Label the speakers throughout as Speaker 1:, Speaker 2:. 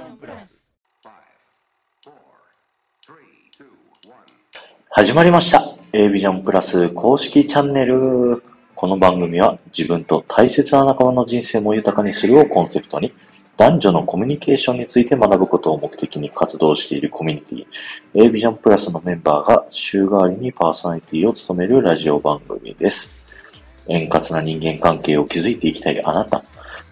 Speaker 1: ジョンプラス。
Speaker 2: 始まりました。A ビジョンプラス公式チャンネル。この番組は自分と大切な仲間の人生も豊かにするをコンセプトに男女のコミュニケーションについて学ぶことを目的に活動しているコミュニティ。A ビジョンプラスのメンバーが週替わりにパーソナリティを務めるラジオ番組です。円滑な人間関係を築いていきたいあなた、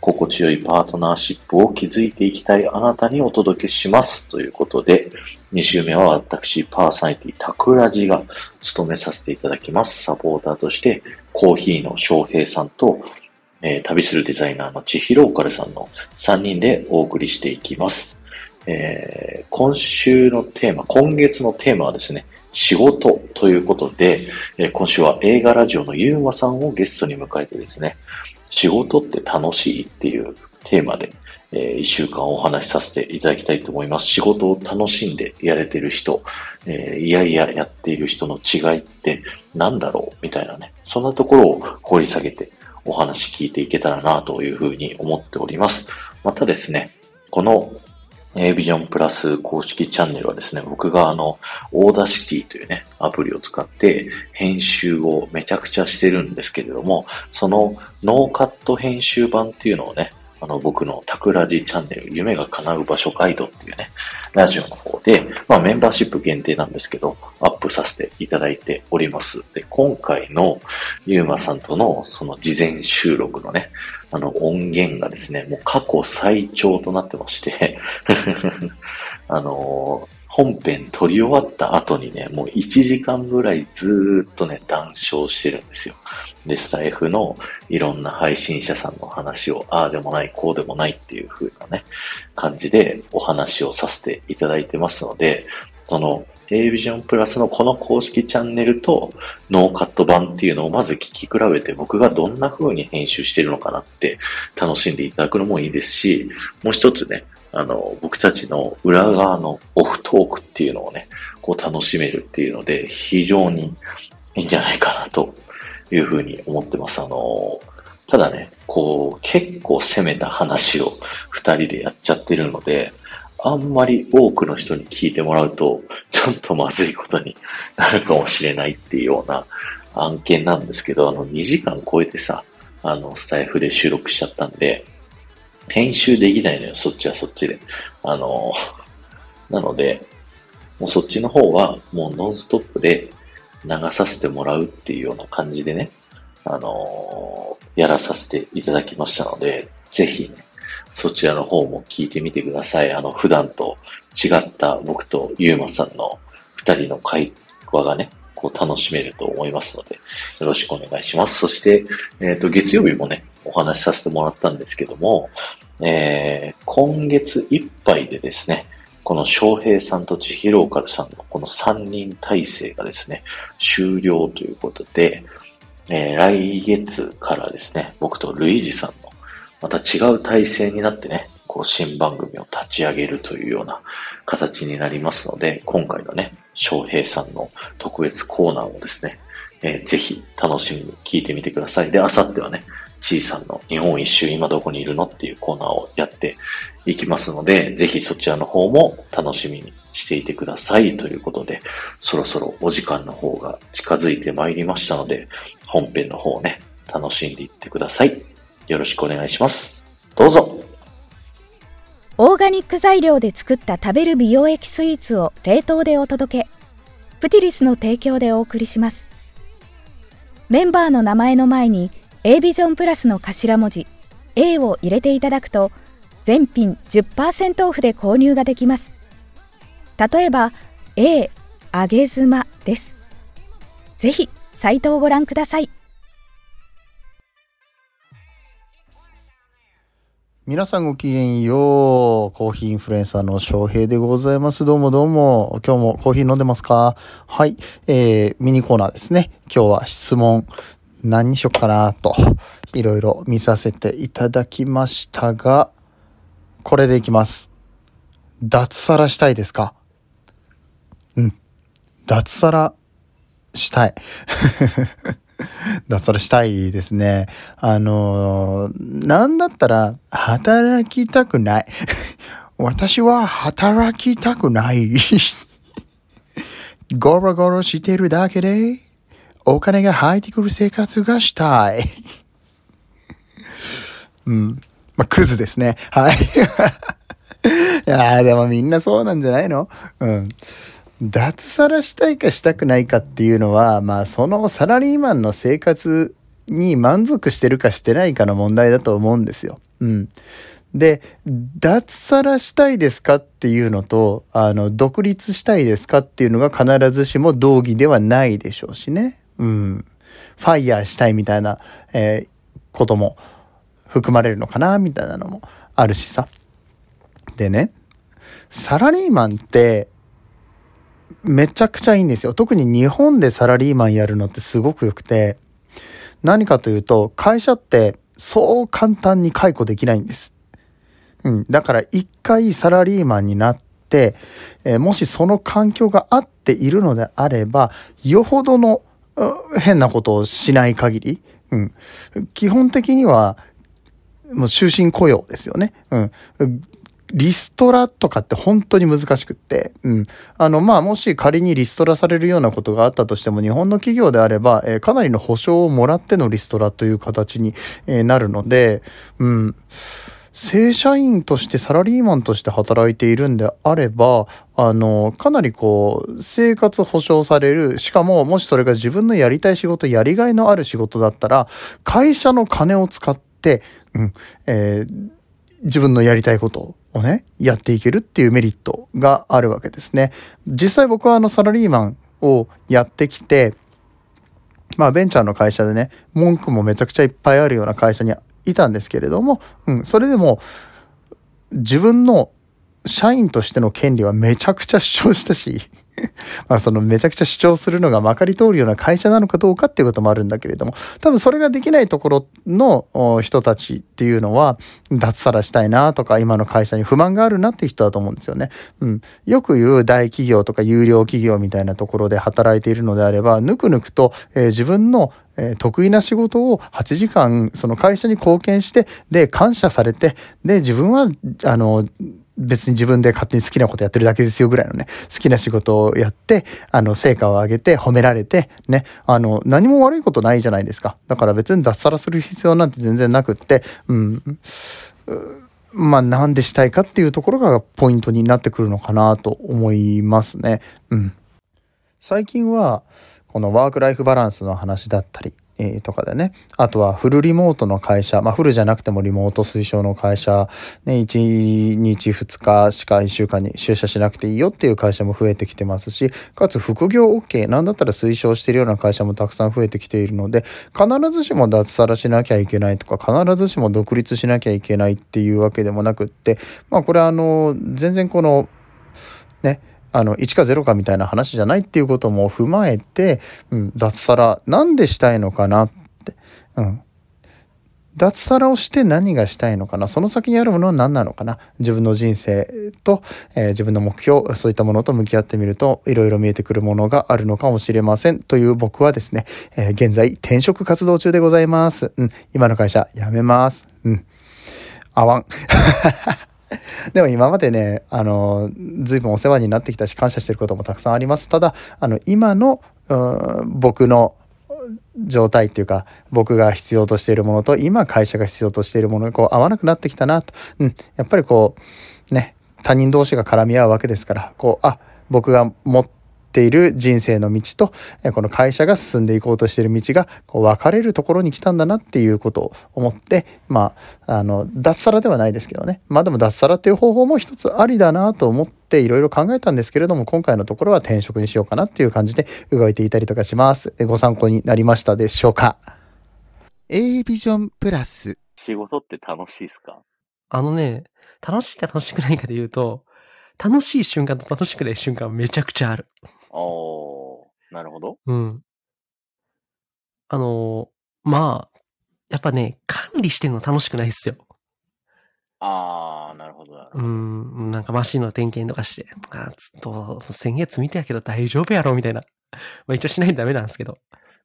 Speaker 2: 心地よいパートナーシップを築いていきたいあなたにお届けします。ということで、2週目は私、パーソナリティ、タクラジが務めさせていただきます。サポーターとして、コーヒーの翔平さんと、えー、旅するデザイナーの千尋オカルさんの3人でお送りしていきます。えー、今週のテーマ、今月のテーマはですね、仕事ということで、えー、今週は映画ラジオのゆうまさんをゲストに迎えてですね、仕事って楽しいっていうテーマで、えー、一週間お話しさせていただきたいと思います。仕事を楽しんでやれてる人、えー、いやいややっている人の違いって何だろうみたいなね、そんなところを掘り下げてお話聞いていけたらなというふうに思っております。またですね、この A ビジョンプラス公式チャンネルはですね、僕があの、 Audacity というね、アプリを使って編集をめちゃくちゃしてるんですけれども、そのノーカット編集版っていうのをね、あの、僕のタクラジチャンネル、夢が叶う場所ガイドっていうね、ラジオの方で、まあメンバーシップ限定なんですけど、アップさせていただいております。で、今回のゆうまさんとのその事前収録のね、あの音源がですね、もう過去最長となってまして あの本編撮り終わった後にね、もう1時間ぐらいずーっとね、談笑してるんですよ。で、スタイフのいろんな配信者さんの話を、ああでもない、こうでもないっていう風なね、感じでお話をさせていただいてますので、その A ビジョンプラスのこの公式チャンネルとノーカット版っていうのをまず聞き比べて僕がどんな風に編集してるのかなって楽しんでいただくのもいいですし、もう一つね、あの、僕たちの裏側のオフトークっていうのをね、こう楽しめるっていうので、非常にいいんじゃないかなというふうに思ってます。あの、ただね、こう、結構攻めた話を二人でやっちゃってるので、あんまり多くの人に聞いてもらうと、ちょっとまずいことになるかもしれないっていうような案件なんですけど、あの、2時間超えてさ、あの、スタイフで収録しちゃったんで、編集できないのよ、そっちはそっちで。あの、なので、もうそっちの方はもうノンストップで流させてもらうっていうような感じでね、あのやらさせていただきましたので、ぜひね、そちらの方も聞いてみてください。あの、普段と違った僕とゆうまさんの二人の会話がね、こう楽しめると思いますので、よろしくお願いします。そして、えっ、ー、と、月曜日もね、お話しさせてもらったんですけども、えー、今月いっぱいでですね、この翔平さんと千尋オカルさんのこの3人体制がですね、終了ということで、えー、来月からですね、僕とルイージさんのまた違う体制になってね、こう新番組を立ち上げるというような形になりますので、今回のね、翔平さんの特別コーナーをですね、えー、ぜひ楽しみに聞いてみてください。で、あさってはね、ちいさんの日本一周今どこにいるのっていうコーナーをやっていきますので、ぜひそちらの方も楽しみにしていてくださいということで、そろそろお時間の方が近づいてまいりましたので、本編の方をね、楽しんでいってください。よろしくお願いします。どうぞ。
Speaker 3: オーガニック材料で作った食べる美容液スイーツを冷凍でお届け。プティリスの提供でお送りします。メンバーの名前の前に A ビジョンプラスの頭文字 A を入れていただくと全品10%オフで購入ができます例えば A 揚げ妻ですぜひサイトをご覧ください
Speaker 4: 皆さんごきげんよう。コーヒーインフルエンサーの翔平でございます。どうもどうも。今日もコーヒー飲んでますか？はい。えー、ミニコーナーですね。今日は質問何にしよっかなと、いろいろ見させていただきましたが、これでいきます。脱サラしたいですか？うん。脱サラしたい。脱サラしたいですね。あのー、なんだったら、働きたくない。私は働きたくない。ゴロゴロしてるだけで、お金が入ってくる生活がしたい。うん。まあ、クズですね。はい。いやでもみんなそうなんじゃないの？うん。脱サラしたいかしたくないかっていうのは、まあそのサラリーマンの生活に満足してるかしてないかの問題だと思うんですよ。うん。で、脱サラしたいですかっていうのと、あの、独立したいですかっていうのが必ずしも同義ではないでしょうしね。うん。ファイヤーしたいみたいな、えーことも含まれるのかなみたいなのもあるしさ。でね、サラリーマンって、めちゃくちゃいいんですよ。特に日本でサラリーマンやるのってすごく良くて、何かというと、会社ってそう簡単に解雇できないんです。うん。だから一回サラリーマンになって、えーもしその環境が合っているのであれば、よほどの変なことをしない限り、うん。基本的には、もう終身雇用ですよね。うん。リストラとかって本当に難しくって、うん。あの、まあ、もし仮にリストラされるようなことがあったとしても、日本の企業であれば、えーかなりの保証をもらってのリストラという形に、えーなるので、うん。正社員としてサラリーマンとして働いているんであれば、あの、かなりこう、生活保障される。しかも、もしそれが自分のやりたい仕事、やりがいのある仕事だったら、会社の金を使って、うん、えー自分のやりたいことをね、やっていけるっていうメリットがあるわけですね。実際僕はあのサラリーマンをやってきて、まあベンチャーの会社でね、文句もめちゃくちゃいっぱいあるような会社にいたんですけれども、うん、それでも自分の社員としての権利はめちゃくちゃ主張したし、まあそのめちゃくちゃ主張するのがまかり通るような会社なのかどうかっていうこともあるんだけれども、多分それができないところの人たちっていうのは、脱サラしたいなとか、今の会社に不満があるなっていう人だと思うんですよね。うん。よく言う大企業とか有料企業みたいなところで働いているのであれば、ぬくぬくと、えー自分の得意な仕事を8時間、その会社に貢献して、で、感謝されて、で、自分は、あの、別に自分で勝手に好きなことやってるだけですよぐらいのね、好きな仕事をやって、あの、成果を上げて褒められて、ね、あの、何も悪いことないじゃないですか。だから別に脱サラする必要なんて全然なくって、うん、まあ、なんでしたいかっていうところがポイントになってくるのかなと思いますね。うん。最近は、このワークライフバランスの話だったり、とかでね。あとはフルリモートの会社、まあフルじゃなくてもリモート推奨の会社、ね、1日2日しか1週間に出社しなくていいよっていう会社も増えてきてますし、かつ副業 OK、なんだったら推奨しているような会社もたくさん増えてきているので、必ずしも脱サラしなきゃいけないとか、必ずしも独立しなきゃいけないっていうわけでもなくって、まあこれはあの、全然この、ね、あの、1か0かみたいな話じゃないっていうことも踏まえて、うん、脱サラ、なんでしたいのかなって、うん。脱サラをして何がしたいのかなその先にあるものは何なのかな自分の人生と、えー自分の目標、そういったものと向き合ってみると、いろいろ見えてくるものがあるのかもしれません。という僕はですね、えー現在転職活動中でございます。うん、今の会社辞めます。うん。あわん。でも今までね、あの、随分お世話になってきたし、感謝してることもたくさんあります。ただ、あの、今の、僕の状態っていうか、僕が必要としているものと、今会社が必要としているものにこう合わなくなってきたなと。うん。やっぱりこう、ね、他人同士が絡み合うわけですから、こう、あ、僕が持っている人生の道と、えこの会社が進んでいこうとしている道が、こう、分かれるところに来たんだなっていうことを思って、まあ、あの、脱サラではないですけどね。まあでも脱サラっていう方法も一つありだなと思っていろいろ考えたんですけれども、今回のところは転職にしようかなっていう感じで動いていたりとかします。えご参考になりましたでしょうか
Speaker 1: ？A ビジョンプラス
Speaker 5: 仕事って楽しいですか？
Speaker 6: あのね、楽しいか楽しくないかで言うと、楽しい瞬間と楽しくない瞬間はめちゃくちゃある。
Speaker 5: おー、なるほど。
Speaker 6: うん。あのーまあ、やっぱね、管理してんの楽しくないっすよ。
Speaker 5: あー、なるほど、
Speaker 6: う
Speaker 5: ど。
Speaker 6: ん、なんかマシンの点検とかして、あずっと先月見てやけど大丈夫やろみたいな。まあ一応しないとダメなんですけど。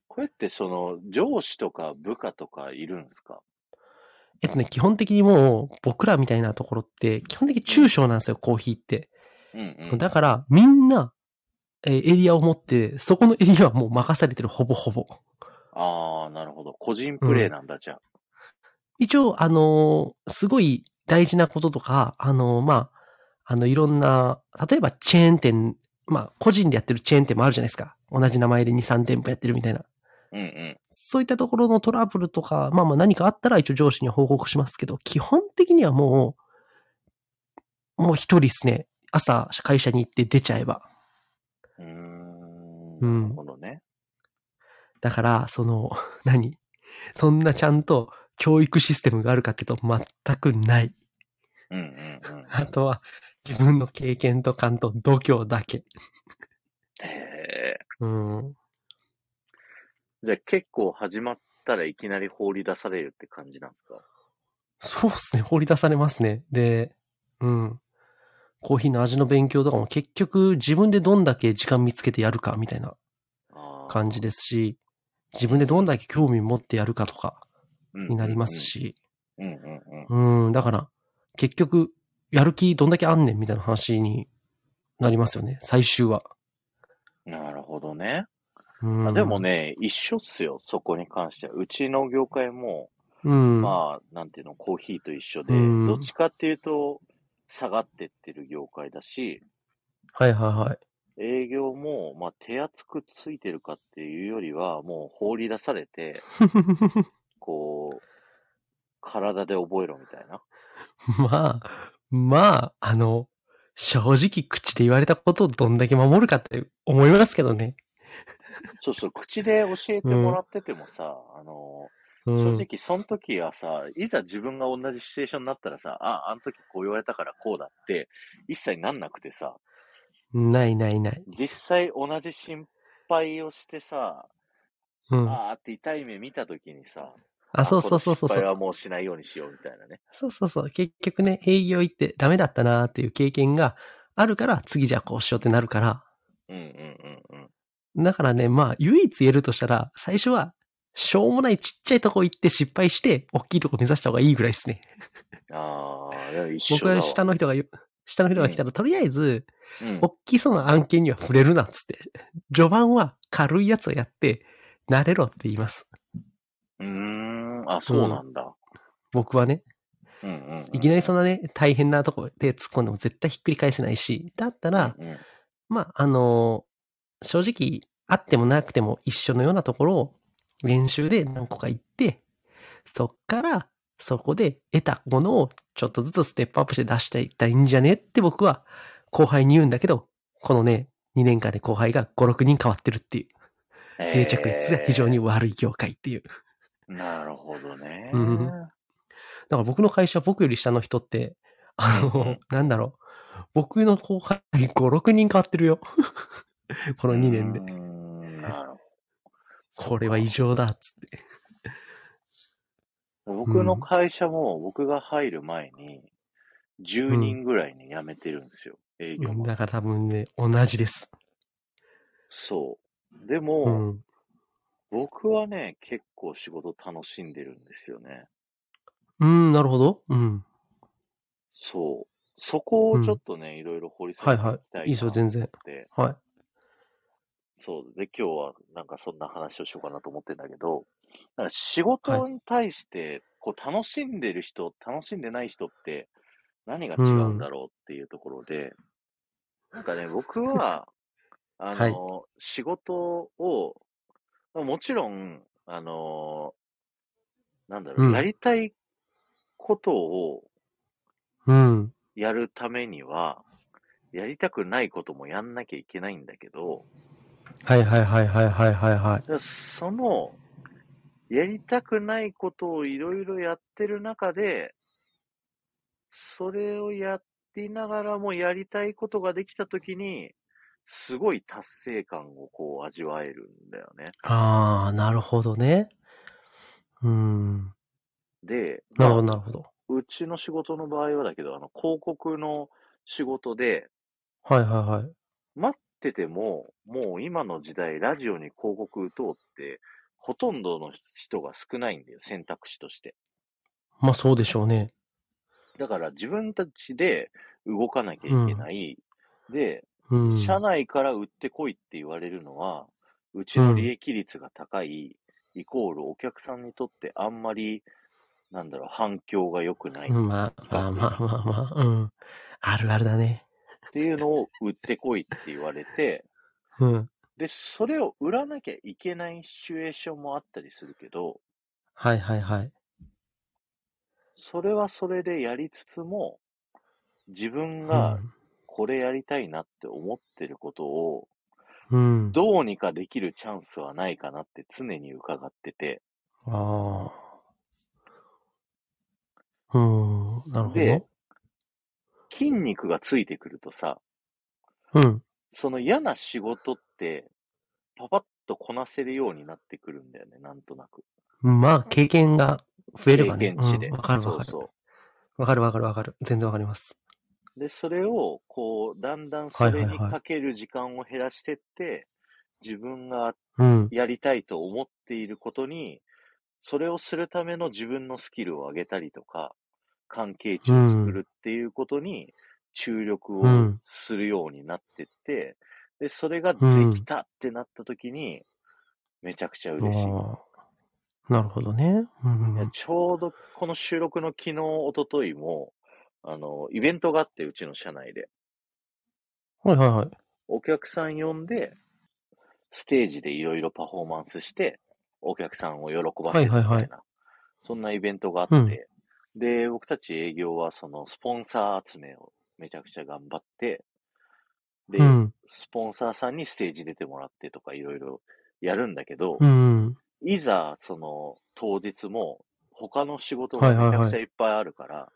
Speaker 5: これってその、上司とか部下とかいるんですか？
Speaker 6: えっとね、基本的にもう、僕らみたいなところって、基本的に中小なんですよ、コーヒーって。
Speaker 5: うんうん。
Speaker 6: だから、みんな、えーエリアを持って、そこのエリアはもう任されてる、ほぼほぼ。
Speaker 5: ああ、なるほど。個人プレイなんだ、じゃあ。
Speaker 6: 一応、あのーすごい大事なこととか、あのーまあ、あの、いろんな、例えばチェーン店、まあ、個人でやってるチェーン店もあるじゃないですか。同じ名前で2、3店舗やってるみたいな。
Speaker 5: うんうん。
Speaker 6: そういったところのトラブルとか、まあまあ何かあったら一応上司には報告しますけど、基本的にはもう、もう一人ですね。朝会社に行って出ちゃえば。
Speaker 5: うーん。
Speaker 6: うん
Speaker 5: なるほどね。
Speaker 6: だから、その、何？そんなちゃんと教育システムがあるかっていうと全くない。
Speaker 5: うんうんうん。
Speaker 6: あとは自分の経験と感と度胸だけ。
Speaker 5: へえ。
Speaker 6: うん。
Speaker 5: じゃあ結構始まったらいきなり放り出されるって感じなんですか？
Speaker 6: そうっすね。掘り出されますね。で、うん。コーヒーの味の勉強とかも結局自分でどんだけ時間見つけてやるかみたいな感じですし、自分でどんだけ興味持ってやるかとか
Speaker 5: うん
Speaker 6: になります。し、
Speaker 5: うんうんうん。
Speaker 6: うん、だから、結局、やる気どんだけあんねんみたいな話になりますよね、最終は。
Speaker 5: なるほどね。
Speaker 6: うん、
Speaker 5: あでも、ね、一緒っすよ、そこに関しては。うちの業界も、
Speaker 6: うん。
Speaker 5: まあ、なんていうの、コーヒーと一緒で、
Speaker 6: うん
Speaker 5: どっちかっていうと、下がってってる業界だし、
Speaker 6: はいはいはい。
Speaker 5: 営業も、まあ、手厚くついてるかっていうよりは、もう放り出されて、こう、体で覚えろみたいな。
Speaker 6: まあ、まあ、あの、正直口で言われたことをどんだけ守るかって思いますけどね。
Speaker 5: そうそう、口で教えてもらっててもさ、あの、
Speaker 6: うん、
Speaker 5: 正直その時はさ、いざ自分が同じシチュエーションになったらさ、あ、あの時こう言われたからこうだって、一切なんなくてさ、
Speaker 6: ないないない。
Speaker 5: 実際同じ心配をしてさ、
Speaker 6: うん。
Speaker 5: あーって痛い目見た時にさ、
Speaker 6: あ、そうそうそうそうそう。
Speaker 5: この失敗はもうしないようにしようみたいなね。
Speaker 6: そうそうそう。結局ね、営業行ってダメだったなーっていう経験があるから、次じゃあこうしようってなるから。
Speaker 5: うんうんうんうん。
Speaker 6: だからね、まあ、唯一言えるとしたら、最初は、しょうもないちっちゃいとこ行って失敗して、大きいとこ目指した方がいいぐらいですね。
Speaker 5: ああ、一緒
Speaker 6: 僕。は下の人が下の人が来たら、とりあえず、
Speaker 5: うん、
Speaker 6: 大きそうな案件には触れるなっつって。序盤は軽いやつをやって、慣れろって言います。
Speaker 5: うーん、あ、そうなんだ。
Speaker 6: 僕はね。
Speaker 5: うんうんうん、
Speaker 6: いきなりそんなね、大変なとこで突っ込んでも絶対ひっくり返せないし、だったら、
Speaker 5: うんうん
Speaker 6: まあ、あの正直、あってもなくても一緒のようなところを練習で何個か行って、そっから、そこで得たものをちょっとずつステップアップして出していったらいいんじゃねって僕は後輩に言うんだけど、このね、2年間で後輩が5、6人変わってるっていう、定着率が非常に悪い業界っていう。
Speaker 5: なるほどね。
Speaker 6: うんだから僕の会社、僕より下の人って、あの
Speaker 5: ん、
Speaker 6: なんだろう。僕の後輩5、6人変わってるよ。この2年で。これは異常だ、つって。
Speaker 5: 僕の会社も僕が入る前に10人ぐらいに辞めてるんですよ、営業も。
Speaker 6: だから多分ね、同じです。
Speaker 5: そう。で
Speaker 6: う
Speaker 5: も、
Speaker 6: ん。
Speaker 5: 僕はね、結構仕事楽しんでるんですよね。
Speaker 6: うん、なるほど。うん。
Speaker 5: そう。そこをちょっとね、いろいろ掘り下げていきたいな
Speaker 6: はいはいいいですよ全然
Speaker 5: って
Speaker 6: はい。
Speaker 5: そう。で、今日はなんかそんな話をしようかなと思ってんだけど、なんか仕事に対して、こう楽しんでる人、楽しんでない人って何が違うんだろうっていうところで、なんかね、僕は、あの、仕事を、まあもちろん、あの、なんだろう、
Speaker 6: うん
Speaker 5: やりたいことを
Speaker 6: うん。
Speaker 5: やるためには、やりたくないこともやんなきゃいけないんだけど、
Speaker 6: はいはいはいはいはいはいはい。
Speaker 5: でその、やりたくないことをいろいろやってる中で、それをやりながらもやりたいことができたときに、すごい達成感をこう味わえるんだよね。
Speaker 6: あー、なるほどね。うん。
Speaker 5: で、
Speaker 6: なるほど
Speaker 5: ま
Speaker 6: なるほど。
Speaker 5: あうちの仕事の場合はだけど、あの、広告の仕事で、
Speaker 6: はいはいはい。
Speaker 5: 待ってても、もう今の時代、ラジオに広告打とうって、ほとんどの人が少ないんだよ、選択肢として。
Speaker 6: まあそうでしょうね。
Speaker 5: だから自分たちで動かなきゃいけない。で、
Speaker 6: うん。
Speaker 5: 社内から売ってこいって言われるのは、うちの利益率が高い、イコールお客さんにとってあんまり、なんだろう、反響が良くない
Speaker 6: まあまあまあまあまあ、うん。あるあるだね。
Speaker 5: ていうのを売ってこいって言われて、
Speaker 6: うん。
Speaker 5: で、それを売らなきゃいけないシチュエーションもあったりするけど、
Speaker 6: はいはいはい。
Speaker 5: それはそれでやりつつも、自分
Speaker 6: う
Speaker 5: が
Speaker 6: ん
Speaker 5: これやりたいなって思ってることを、
Speaker 6: うん。
Speaker 5: どうにかできるチャンスはないかなって常に伺ってて、
Speaker 6: ああ。うん。なるほ
Speaker 5: で
Speaker 6: ど。
Speaker 5: 筋肉がついてくるとさ、
Speaker 6: うん。
Speaker 5: その嫌な仕事って、パパッとこなせるようになってくるんだよね、なんとなく。
Speaker 6: まあ、経験が増えればね。
Speaker 5: 経験値で。
Speaker 6: うんわかるわかる。わかるわかるわかる。全然わかります。
Speaker 5: う。で、それを、こう、だんだんそれにかける時間を減らしてって、自分が
Speaker 6: うん。
Speaker 5: やりたいと思っていることに、それをするための自分のスキルを上げたりとか、関係値を作るっていうことに注力を
Speaker 6: うん
Speaker 5: するようになってって、で、それができたってなった時に、めちゃくちゃ嬉しい。
Speaker 6: なるほどね。うん
Speaker 5: いやちょうどこの収録の昨日、一昨日も、あの、イベントがあって、うちの社内で。
Speaker 6: はいはいはい。
Speaker 5: お客さん呼んで、ステージでいろいろパフォーマンスして、お客さんを喜ばせるみたいな、
Speaker 6: はいはいはい
Speaker 5: そんなイベントがあって、で、僕たち営業はそのスポンサー集めをめちゃくちゃ頑張って、で、
Speaker 6: うん。
Speaker 5: スポンサーさんにステージ出てもらってとかいろいろやるんだけど、
Speaker 6: うん。
Speaker 5: いざ、その、当日も、他の仕事がめちゃくちゃいっぱいあるから、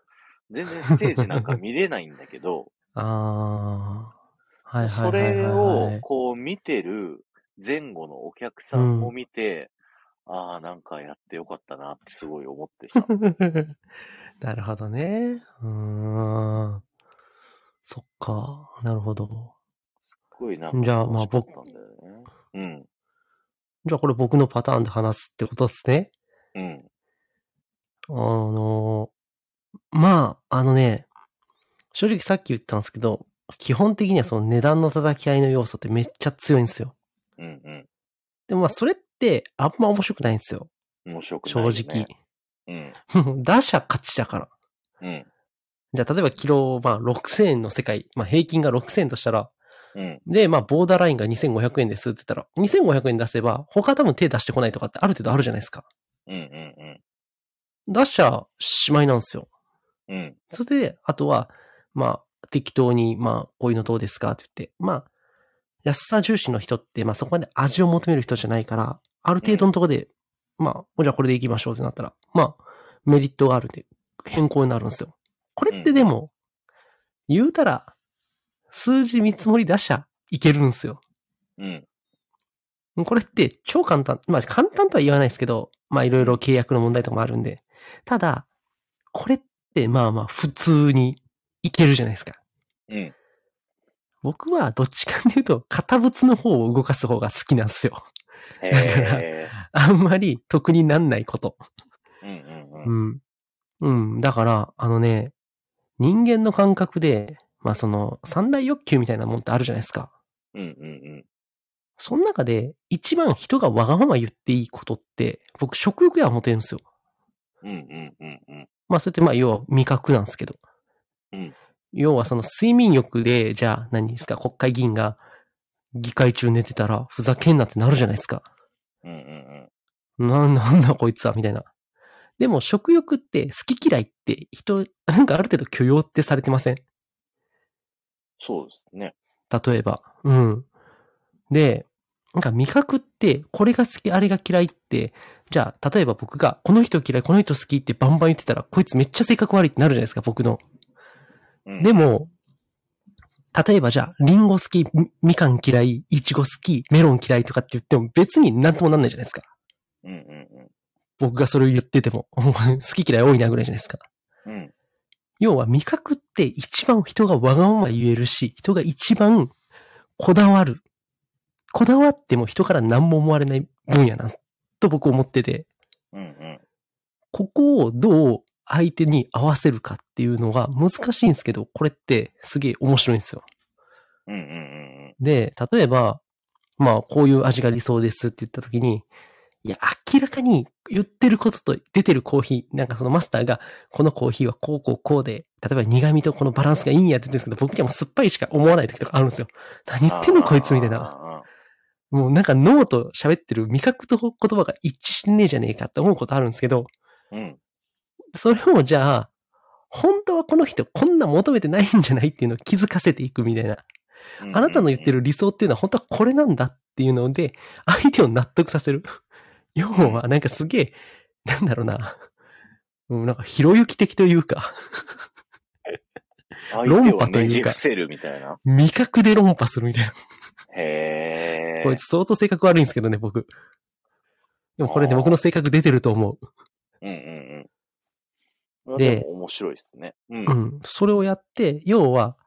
Speaker 5: 全然ステージなんか見れないんだけど、
Speaker 6: ああ。はいはい
Speaker 5: そ
Speaker 6: はいはい、
Speaker 5: れ
Speaker 6: はい。
Speaker 5: を、こう見てる前後のお客さんも見て、ああ、なんかやってよかったなってすごい思ってさ。
Speaker 6: なるほどね。うーん。そっか。なるほど。
Speaker 5: すごいなんか
Speaker 6: じゃあまあ
Speaker 5: 楽しかったんだよね。うん。
Speaker 6: じゃあこれ僕のパターンで話すってことですね。
Speaker 5: うん。
Speaker 6: あの、まあ、あのね、正直さっき言ったんですけど、基本的にはその値段の叩き合いの要素ってめっちゃ強いんですよ。
Speaker 5: うんうん。
Speaker 6: でもまあそれってあんま面白くないんですよ。
Speaker 5: 面白くないね。
Speaker 6: 直。
Speaker 5: うん。
Speaker 6: 打者勝ちだから。
Speaker 5: うん。
Speaker 6: じゃあ例えばキロ、まあ6000円の世界、まあ平均が6000円としたら、
Speaker 5: うん。
Speaker 6: で、まあボーダーラインが2500円ですって言ったら、2500円出せば他多分手出してこないとかってある程度あるじゃないですか。
Speaker 5: うんうん
Speaker 6: 打者、しまいなんですよ。
Speaker 5: うん。うん。
Speaker 6: それで、あとは、まあ、適当に、まあ、こういうのどうですかって言って、まあ、安さ重視の人って、まあそこまで味を求める人じゃないから、ある程度のところで、まあ、じゃあこれでいきましょうってなったら、まあ、メリットがあるんで、変更になるんですよ。これってでも、言うたら、数字見積もり出しゃいけるんですよ。
Speaker 5: うん。
Speaker 6: これって超簡単。まあ簡単とは言わないですけど、まあいろいろ契約の問題とかもあるんで。ただ、これってまあまあ普通にいけるじゃないですか。
Speaker 5: うん。
Speaker 6: 僕はどっちかっていうと、型物の方を動かす方が好きなんですよ。
Speaker 5: へえ。
Speaker 6: あんまり得になんないこと。
Speaker 5: うんうんう。
Speaker 6: うんん。うん。だから、あのね、人間の感覚で、まあその、三大欲求みたいなもんってあるじゃないですか。
Speaker 5: うんうん
Speaker 6: その中で、一番人がわがまま言っていいことって、僕食欲や思ってるんですよ。
Speaker 5: うん。うんうんうんうん。
Speaker 6: まあ、それってまあ、要は味覚なんですけど。
Speaker 5: うん
Speaker 6: 要はその睡眠欲で、じゃあ何ですか、国会議員が議会中寝てたら、ふざけんなってなるじゃないですか。
Speaker 5: うんうんうん。
Speaker 6: な、なんだこいつは、みたいな。でも食欲って好き嫌いって人、なんかある程度許容ってされてません？
Speaker 5: そうですね。
Speaker 6: 例えば。うん。で、なんか味覚って、これが好き、あれが嫌いって、じゃあ、例えば僕が、この人嫌い、この人好きってバンバン言ってたら、こいつめっちゃ性格悪いってなるじゃないですか、僕の。
Speaker 5: うん、
Speaker 6: でも、例えばじゃあ、リンゴ好き、みみかん嫌い、いちご好き、メロン嫌いとかって言っても別になんともなんないじゃないですか。
Speaker 5: うんうん
Speaker 6: 僕がそれを言ってても、好き嫌い多いなぐらいじゃないですか。
Speaker 5: うん。うん。
Speaker 6: 要は味覚って一番人がわがまま言えるし、人が一番こだわる。こだわっても人から何も思われない分野な、と僕思ってて、
Speaker 5: うんうん。
Speaker 6: ここをどう相手に合わせるかっていうのが難しいんですけど、これってすげえ面白いんですよ。
Speaker 5: うんうんうん
Speaker 6: で、例えば、まあ、こういう味が理想ですって言った時に、いや、明らかに言ってることと出てるコーヒー、なんかそのマスターが、このコーヒーはこうこうこうで、例えば苦味とこのバランスがいいんやって言ってるんですけど、僕にはもう酸っぱいしか思わない時とかあるんですよ。何言ってんのこいつみたいな。
Speaker 5: な。
Speaker 6: もうなんか脳と喋ってる味覚と言葉が一致してねえじゃねえかって思うことあるんですけど、
Speaker 5: うん。
Speaker 6: それをじゃあ、本当はこの人こんな求めてないんじゃないっていうのを気づかせていくみたいな。あなたの言ってる理想っていうのは本当はこれなんだっていうので、相手を納得させる。要は、なんかすげえ、なんだろうな。うんなんか、ひろゆき的というか、
Speaker 5: 相
Speaker 6: 論破というか
Speaker 5: じ伏せるみたいな。
Speaker 6: 味覚で論破するみたいな。
Speaker 5: へえ。
Speaker 6: こいつ相当性格悪いんですけどね、僕。でもこれね、僕の性格出てると思う。
Speaker 5: うんうんうん。
Speaker 6: で
Speaker 5: 面白いですね。うん。
Speaker 6: うん。それをやって、要は、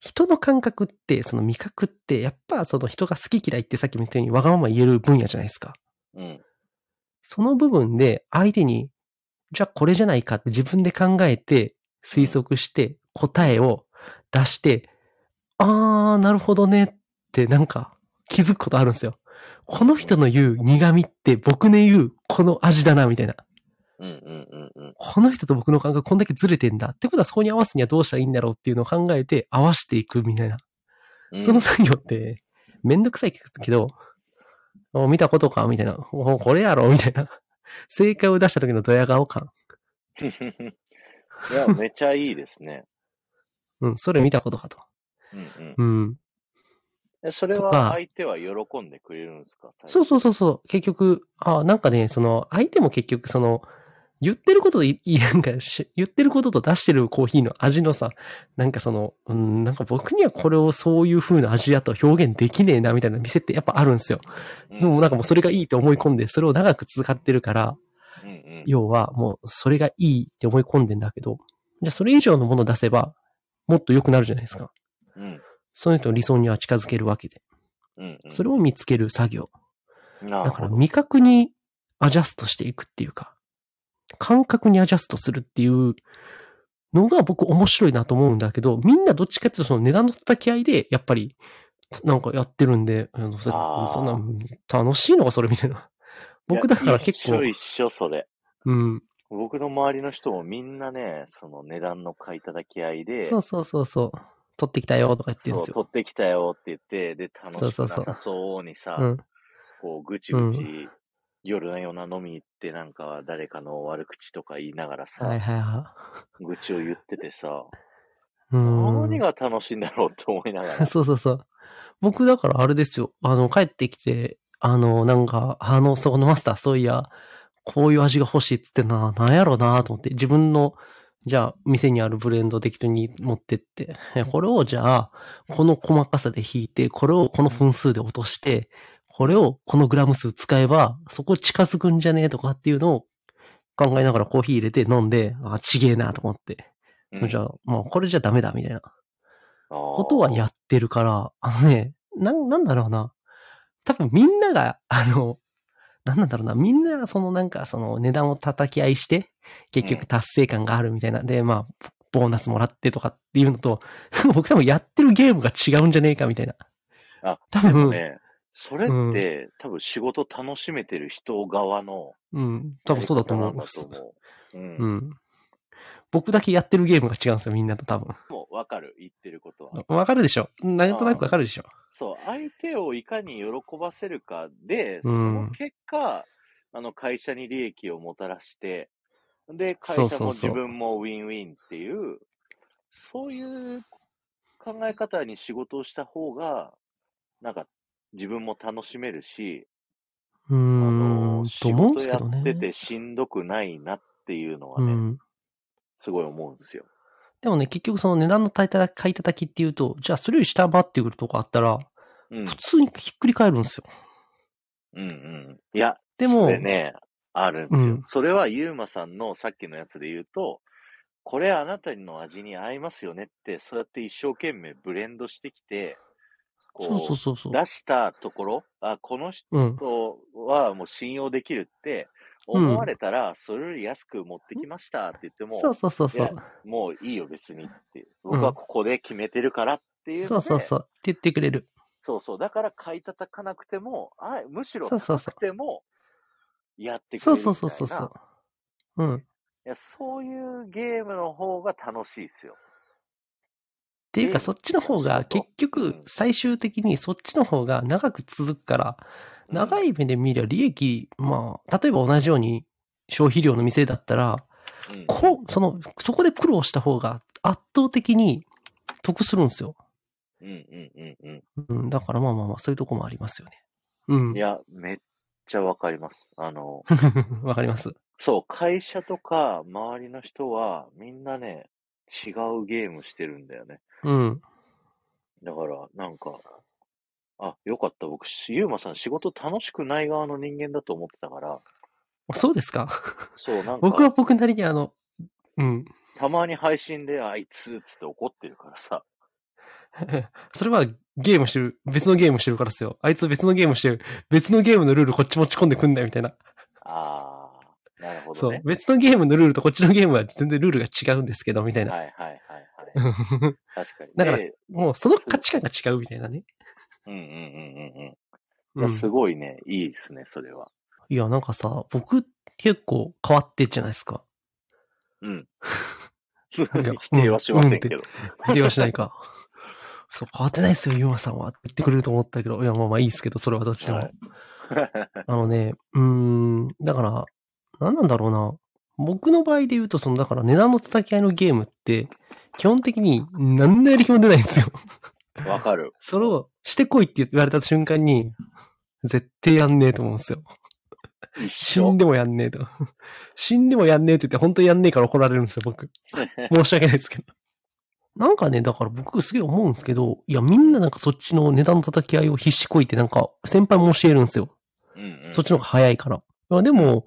Speaker 6: 人の感覚って、その味覚って、やっぱその人が好き嫌いってさっきも言ったようにわがまま言える分野じゃないですか。
Speaker 5: うん。
Speaker 6: その部分で相手に、じゃあこれじゃないかって自分で考えて推測して答えを出して、あー、なるほどねってなんか気づくことあるんですよ。この人の言う苦味って僕の言うこの味だなみたいな。
Speaker 5: うんうんうんうん。
Speaker 6: この人と僕の感覚こんだけずれてんだ。ってことはそこに合わすにはどうしたらいいんだろうっていうのを考えて合わしていくみたいな。
Speaker 5: うん
Speaker 6: その作業ってめんどくさいけど、お見たことか？みたいな。おこれやろ？みたいな。正解を出した時のドヤ顔感。
Speaker 5: いや、めちゃいいですね。
Speaker 6: うん、それ見たことかと。
Speaker 5: うんうん
Speaker 6: うん。
Speaker 5: え。それは相手は喜んでくれるんですか？
Speaker 6: そうそうそうそう。結局、あなんかね、その、相手も結局、その、言ってることとい、いなんかし、言ってることと出してるコーヒーの味のさ、なんかその、うん、なんか僕にはこれをそういう風な味やと表現できねえな、みたいな店ってやっぱあるんですよ。
Speaker 5: うん
Speaker 6: でもなんかもうそれがいいって思い込んで、それを長く使ってるから、
Speaker 5: うんうん。
Speaker 6: 要はもうそれがいいって思い込んでんだけど、じゃあそれ以上のものを出せば、もっと良くなるじゃないですか。
Speaker 5: うん
Speaker 6: その人の理想には近づけるわけで。
Speaker 5: うんうん。
Speaker 6: それを見つける作業。だから味覚にアジャストしていくっていうか、感覚にアジャストするっていうのが僕面白いなと思うんだけど、みんなどっちかっていうとその値段の叩き合いで、やっぱり、なんかやってるんで、あのそんな、楽しいのかそれみたいな。僕だから結構
Speaker 5: 一緒一緒、それ。
Speaker 6: うん。
Speaker 5: 僕の周りの人もみんなね、その値段の買い叩き合いで、
Speaker 6: そうそうそうそう。取ってきたよとか言ってるんですよ。
Speaker 5: 取ってきたよって言って、で、楽しくな
Speaker 6: そうそうそう
Speaker 5: さそうにさ、
Speaker 6: うん。
Speaker 5: こう、ぐちぐち、夜な夜な飲み行って、なんか誰かの悪口とか言いながらさ、
Speaker 6: はいはいは
Speaker 5: 愚痴を言っててさ、
Speaker 6: い。うん。
Speaker 5: 何が楽しいんだろうって思いながら。
Speaker 6: そうそうそう。僕だからあれですよ。あの、帰ってきて、あの、なんか、あの、そこのマスター、そういや、こういう味が欲しいって言ってんな、なんやろなと思って、自分の、じゃあ、店にあるブレンド適当に持ってって、え これをじゃあ、この細かさで引いて、これをこの分数で落として、これをこのグラム数使えば、そこ近づくんじゃねえとかっていうのを考えながらコーヒー入れて飲んで、あ、ちげえなと思って。
Speaker 5: うん
Speaker 6: じゃあ、もうこれじゃダメだみたいな。
Speaker 5: こ
Speaker 6: ことはやってるから、あのね、なん、なんだろうな。多分みんなが、あの、なんなんだろうな。みんな、そのなんか、その値段を叩き合いして、結
Speaker 5: うん
Speaker 6: 局達成感があるみたいな。で、まあ、ボーナスもらってとかっていうのと、僕多分やってるゲームが違うんじゃねえかみたいな。
Speaker 5: あ、
Speaker 6: 多分、
Speaker 5: ね、それって、多分仕事楽しめてる人側の、
Speaker 6: うん、多分そうだと思う
Speaker 5: んだと思う。うん。
Speaker 6: うん。僕だけやってるゲームが違うんですよ、みんなと多分。
Speaker 5: もうわかる、言ってることは。
Speaker 6: わかるでしょなんとなくわかるでしょ
Speaker 5: そう、相手をいかに喜ばせるかで、そ
Speaker 6: うん
Speaker 5: の結果、あの会社に利益をもたらして、で、会社も自分もウィンウィンっていう、そういう考え方に仕事をした方が、なんか自分も楽しめるし、
Speaker 6: うん、
Speaker 5: 仕事や。っててしんどくないなっていうのはね、
Speaker 6: うん。
Speaker 5: すごい思うんですよ。
Speaker 6: でもね、結局その値段の買いたたきっていうと、じゃあそれより下回ってくるとこあったら、
Speaker 5: うん
Speaker 6: 普。通にひっくり返るんですよ。
Speaker 5: うんうん。いや、
Speaker 6: でも
Speaker 5: それね、あるんですよ。
Speaker 6: うん
Speaker 5: それはユーマさんのさっきのやつで言うと、これあなたの味に合いますよねって、そうやって一生懸命ブレンドしてきて、こ
Speaker 6: そうそうそうそう。
Speaker 5: 出したところ、あ、この
Speaker 6: うん。
Speaker 5: 人はもう信用できるって、思われたら、それより安く持ってきましたって言っても、
Speaker 6: そうそうそうそ
Speaker 5: いう
Speaker 6: う。
Speaker 5: もういいよ別にって。僕はここで決めてるからっていうので、
Speaker 6: そうそうそう。って言ってくれる。
Speaker 5: そうそう。だから買い叩かなくても、あむしろ
Speaker 6: そうそうそう
Speaker 5: 高くても、やってくれる
Speaker 6: そ
Speaker 5: いうな。
Speaker 6: そうそうそうそう。うん。っ
Speaker 5: いや、そういうゲームの方が楽しいですよ。
Speaker 6: ていうか、そっちの方が結
Speaker 5: う
Speaker 6: 局
Speaker 5: ん、
Speaker 6: 最終的にそっちの方が長く続くから、長
Speaker 5: い、
Speaker 6: い目で見りゃ利益、まあ、例えば同じように消費量の店だったら、
Speaker 5: うん
Speaker 6: こう、その、そこで苦労した方が圧倒的に得するんですよ。
Speaker 5: うんうんうんう
Speaker 6: うん、だからまあまあまあ、そういうとこもありますよね。うん
Speaker 5: ん。い。や、めっちゃわかります。あの、
Speaker 6: わかります。
Speaker 5: そう、会社とか周りの人は、みんなね、違うゲームしてるんだよね。
Speaker 6: うん。
Speaker 5: だから、なんか、あ、よかった。僕、ゆうまさん仕事楽しくない側の人間だと思ってたから、
Speaker 6: そうですか？
Speaker 5: そう、なん
Speaker 6: 僕は
Speaker 5: か、
Speaker 6: 僕なりにあの、うん。
Speaker 5: たまに配信で、あいつ、つって怒ってるからさ、
Speaker 6: それはゲームしてる、別のゲームしてるからですよ。あいつ別のゲームしてる、別のゲームのルールこっち持ち込んでくんだよみたいな。
Speaker 5: あー、なるほ
Speaker 6: そう。別のゲームのルールとこっちのゲームは全然ルールが違うんですけど、みたいな。
Speaker 5: はいはいはいはい。確かに。
Speaker 6: だから
Speaker 5: で
Speaker 6: もうその価値観が違うみたいなね。
Speaker 5: うんうんうんうんうん。すごいね、いいですね、それは。
Speaker 6: いや、なんかさ、僕結構変わってっじゃないですか。
Speaker 5: うん。
Speaker 6: や
Speaker 5: 否定はしませんけど。
Speaker 6: 否定はしないか。そう、変わってないですよ、ゆうまさんは。って言ってくれると思ったけど、いや、まあまあいいですけど、それはどっちでも。
Speaker 5: はい
Speaker 6: あのね、うーん、だから、何なんだろうな。僕の場合で言うと、その、だから値段の叩き合いのゲームって、基本的に何のやる気も出ないんですよ。
Speaker 5: わかる。
Speaker 6: それをしてこいって言われた瞬間に、絶対やんねえと思うんですよ。死ん。でもやんねえと。死んでもやんねえって言って本当にやんねえから怒られるんですよ、僕。申し訳ないですけど。なんかね、だから僕すげえ思うんですけど、いや、みんななんかそっちの値段の叩き合いを必死こいてなんか先輩も教えるんですよ。
Speaker 5: うんうん
Speaker 6: そっちの方が早いから。いやでも、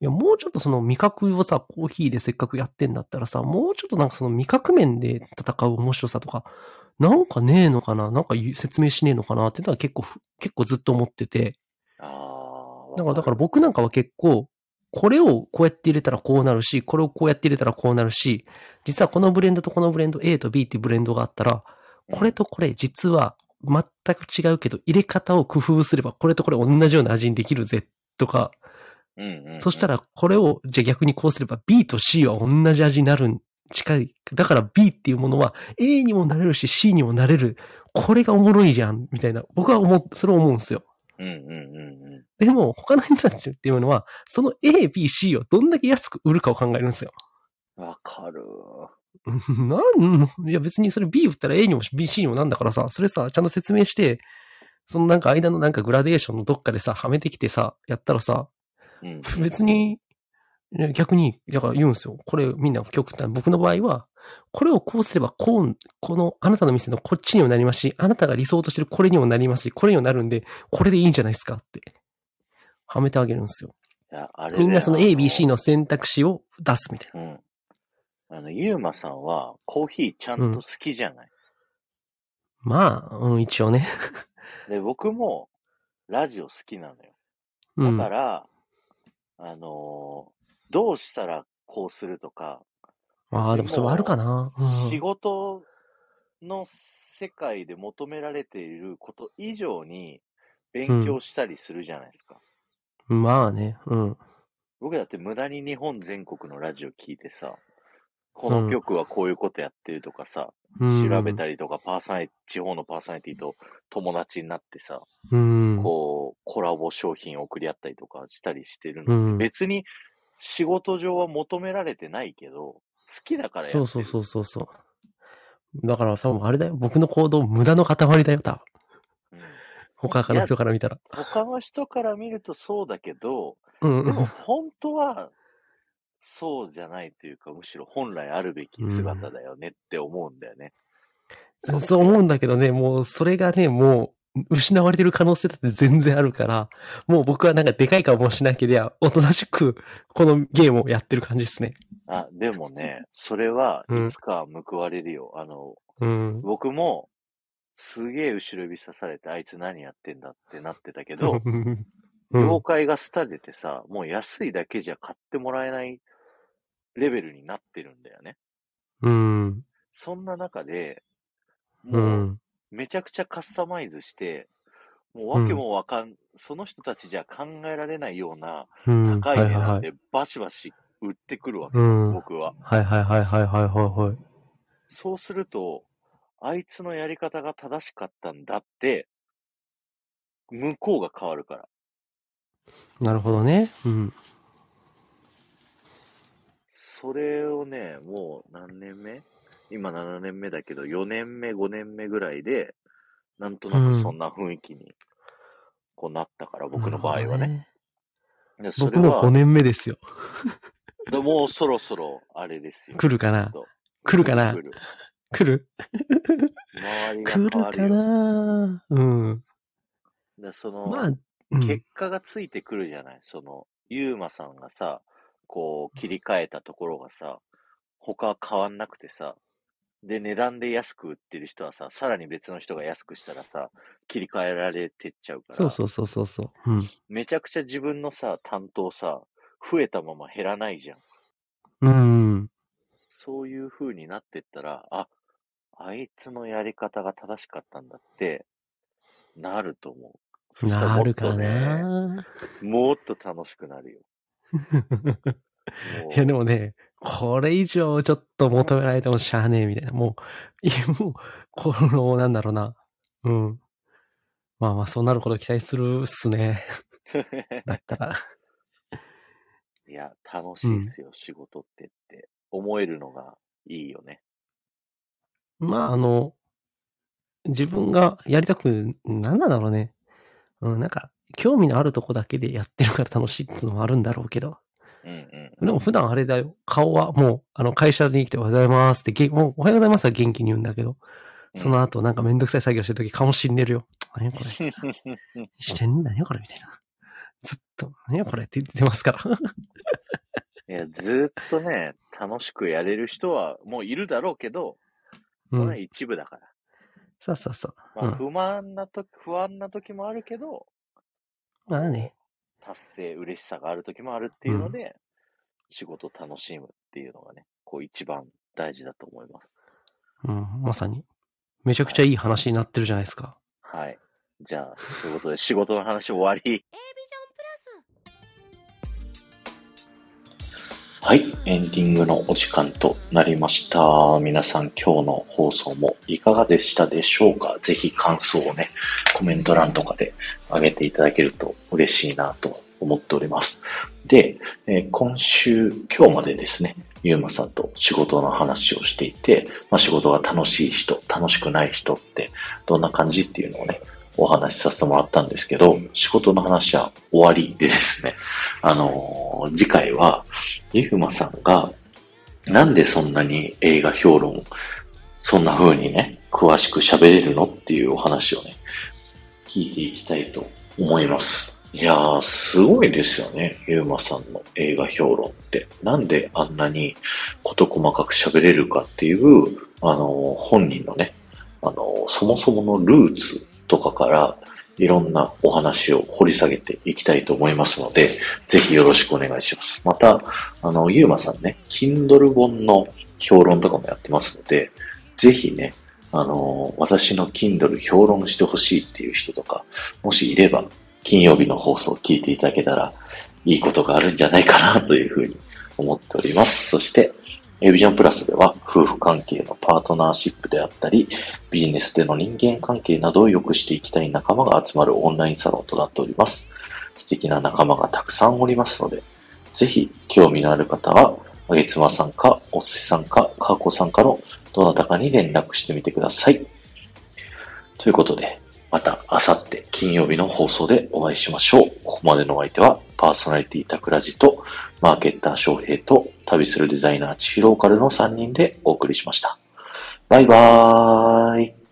Speaker 6: いや、もうちょっとその味覚をさ、コーヒーでせっかくやってんだったらさ、もうちょっとなんかその味覚面で戦う面白さとか、なんかねえのかななんか説明しねえのかなっていうのは結構ふ、結構ずっと思ってて。
Speaker 5: ああ。
Speaker 6: だから、だから僕なんかは結構、これをこうやって入れたらこうなるし、これをこうやって入れたらこうなるし、実はこのブレンドとこのブレンド、A と B っていうブレンドがあったら、これとこれ実は全く違うけど、入れ方を工夫すれば、これとこれ同じような味にできるぜ、とか、
Speaker 5: うんうんうん、
Speaker 6: そしたらこれを、じゃあ逆にこうすれば B と C は同じ味になるん、近い。だから B っていうものは A にもなれるし C にもなれる。これがおもろいじゃん、みたいな。僕は思う、それを思うんですよ。
Speaker 5: うんうんうんう
Speaker 6: でも、他の人たちっていうのは、その A、B、C をどんだけ安く売るかを考えるんですよ。
Speaker 5: ん。わかる。
Speaker 6: なんいや別にそれ B 売ったら A にも B、C にもなんだからさ、それさ、ちゃんと説明して、そのなんか間のなんかグラデーションのどっかでさ、はめてきてさ、やったらさ、
Speaker 5: うん。
Speaker 6: 別に、ね逆に、だから言うんですよ。これみんな極端。僕の場合は、これをこうすれば、こう、この、あなたの店のこっちにもなりますし、あなたが理想としてるこれにもなりますし、これにもなるんで、これでいいんじゃないですかって、はめてあげるんですよ。
Speaker 5: いやあれね
Speaker 6: みんなその A、B、C
Speaker 5: の。
Speaker 6: の選択肢を出すみたいな。
Speaker 5: うん。あの、ゆうまさんはコーヒーちゃんと好きじゃない、
Speaker 6: まあ、うん、一応ね。
Speaker 5: で、僕もラジオ好きなのよ。
Speaker 6: うん。
Speaker 5: だから、あのーどうしたらこうするとか、
Speaker 6: ああ、でもそれはあるかな。うん
Speaker 5: 仕事の世界で求められていること以上に勉強したりするじゃないですか。
Speaker 6: まあね、うん。
Speaker 5: 僕だって無駄に日本全国のラジオ聞いてさ、この曲はこういうことやってるとかさ、
Speaker 6: うん、
Speaker 5: 調べたりとか、パーソナリ地方のパーソナリティと友達になってさ、
Speaker 6: うん。
Speaker 5: こう、コラボ商品を送り合ったりとかしたりしてるのって、
Speaker 6: うん
Speaker 5: 別に仕事上は求められてないけど、好きだからやってる。
Speaker 6: そうそうそうそうそう。だから多分あれだよ。僕の行動無駄の塊だよ、多分。
Speaker 5: うん
Speaker 6: 他の人から見たら。
Speaker 5: 他の人から見るとそうだけど、
Speaker 6: うんうん
Speaker 5: でも。本当はそうじゃないというか、むしろ本来あるべき姿だよねって思うんだよね。
Speaker 6: そう思うんだけどね、もうそれがね、もう失われてる可能性だって全然あるから、もう僕はなんかでかい顔もしなければ、おとなしくこのゲームをやってる感じですね。
Speaker 5: あ、でもね、それは
Speaker 6: うん
Speaker 5: いつか報われるよ。あの、
Speaker 6: うん。
Speaker 5: 僕も、すげえ後ろ指さされて、あいつ何やってんだってなってたけど、
Speaker 6: う ん
Speaker 5: 業界が廃れてさ、もう安いだけじゃ買ってもらえないレベルになってるんだよね。
Speaker 6: うん。
Speaker 5: そんな中で、
Speaker 6: う。
Speaker 5: もうんめちゃくちゃカスタマイズして、もうわけもわかん、その人たちじゃ考えられないような
Speaker 6: うん。
Speaker 5: 高い値。段でバシバシ売ってくるわけさ、
Speaker 6: うん
Speaker 5: 僕は。
Speaker 6: はいはいはいはいはいはいはい。
Speaker 5: そうすると、あいつのやり方が正しかったんだって、向こうが変わるから。
Speaker 6: なるほどね。うん。
Speaker 5: それをね、もう何年目？今7年目だけど、4年目、5年目ぐらいで、なんとなくそんな雰囲気に、こうなったから、僕の場合はね。
Speaker 6: ね。僕も5
Speaker 5: は、
Speaker 6: 年目ですよ。
Speaker 5: でもうそろそろ、あれですよ。
Speaker 6: 来るかな？来るかな？
Speaker 5: 来る。
Speaker 6: 来る
Speaker 5: 周りが
Speaker 6: 来るか。な？うん。
Speaker 5: でその、
Speaker 6: まあ、うん。
Speaker 5: 結果がついてくるじゃない？その、ゆうまさんがさ、こう、切り替えたところがさ、他は変わんなくてさ、で、値段で安く売ってる人はさ、さらに別の人が安くしたらさ、切り替えられてっちゃうから、
Speaker 6: そうそうそうそうそう。うん。
Speaker 5: めちゃくちゃ自分のさ、担当さ、増えたまま減らないじゃん。
Speaker 6: うん。
Speaker 5: そういう風になってったら、あ、あいつのやり方が正しかったんだって、なると思う。そしたらもっ
Speaker 6: るか
Speaker 5: ね
Speaker 6: な
Speaker 5: もっと楽しくなるよ。も う
Speaker 6: いやでもね、これ以上ちょっと求められてもしゃあねえみたいな。もう、いやもう、この、なんだろうな。うん。まあまあ、そうなること期待するっすね。だったら。
Speaker 5: いや、楽しいっすよ、仕事ってって思えるのがいいよね。
Speaker 6: まあ、あの、自分がやりたく、なんなんだろうね。うん、なんか、興味のあるとこだけでやってるから楽しいっていうのもあるんだろうけど。
Speaker 5: うんうん。
Speaker 6: でも普段あれだよ。顔はもう、あの、会社に来ておはようございますって、げもうおはようございますは元気に言うんだけど、その後なんかめんどくさい作業してるとき顔死んでるよ。何これ。してんだよこれみたいな。ずっと、何これって言ってますから。
Speaker 5: いや、ずーっとね、楽しくやれる人はもういるだろうけど、
Speaker 6: うん。
Speaker 5: それは一部だから。
Speaker 6: そうそうそう。
Speaker 5: まあ、
Speaker 6: うん
Speaker 5: 不満なとき、不安な時もあるけど、
Speaker 6: まあね。
Speaker 5: 達成、嬉しさがある時もあるっていうので、仕事楽しむっていうのがね、こう一番大事だと思います。
Speaker 6: うん、まさに。めちゃくちゃいい話になってるじゃないですか。
Speaker 5: はい。じゃあ、ということで仕事の話終わり。はい、エンディングのお時間となりました。皆さん今日の放送もいかがでしたでしょうか？ぜひ感想をね、コメント欄とかで上げていただけると嬉しいなと思っております。で、えー今週、今日までですね、ゆうまさんと仕事の話をしていて、まあ、仕事が楽しい人、楽しくない人ってどんな感じっていうのをね、お話しさせてもらったんですけど、仕事の話は終わりでですね、あのー次回は、ゆうまさんが、なんでそんなに映画評論、そんな風にね、詳しく喋れるのっていうお話をね、聞いていきたいと思います。いやー、すごいですよね、ゆうまさんの映画評論って。なんであんなに事細かく喋れるかっていう、あのー本人のね、あのーそもそものルーツとかから、いろんなお話を掘り下げていきたいと思いますので、ぜひよろしくお願いします。また、あの、ゆうまさんね、Kindle 本の評論とかもやってますので、ぜひね、あの、私の Kindle 評論してほしいっていう人とか、もしいれば、金曜日の放送を聞いていただけたら、いいことがあるんじゃないかなというふうに思っております。そして、エビジョンプラスでは夫婦関係のパートナーシップであったり、ビジネスでの人間関係などを良くしていきたい仲間が集まるオンラインサロンとなっております。素敵な仲間がたくさんおりますので、ぜひ興味のある方は、あげつまさんか、おすしさんか、かーこさんかのどなたかに連絡してみてください。ということで、また明後日金曜日の放送でお会いしましょう。ここまでのお相手はパーソナリティタクラジとマーケッター翔平と旅するデザイナーチヒローカルの3人でお送りしました。バイバーイ。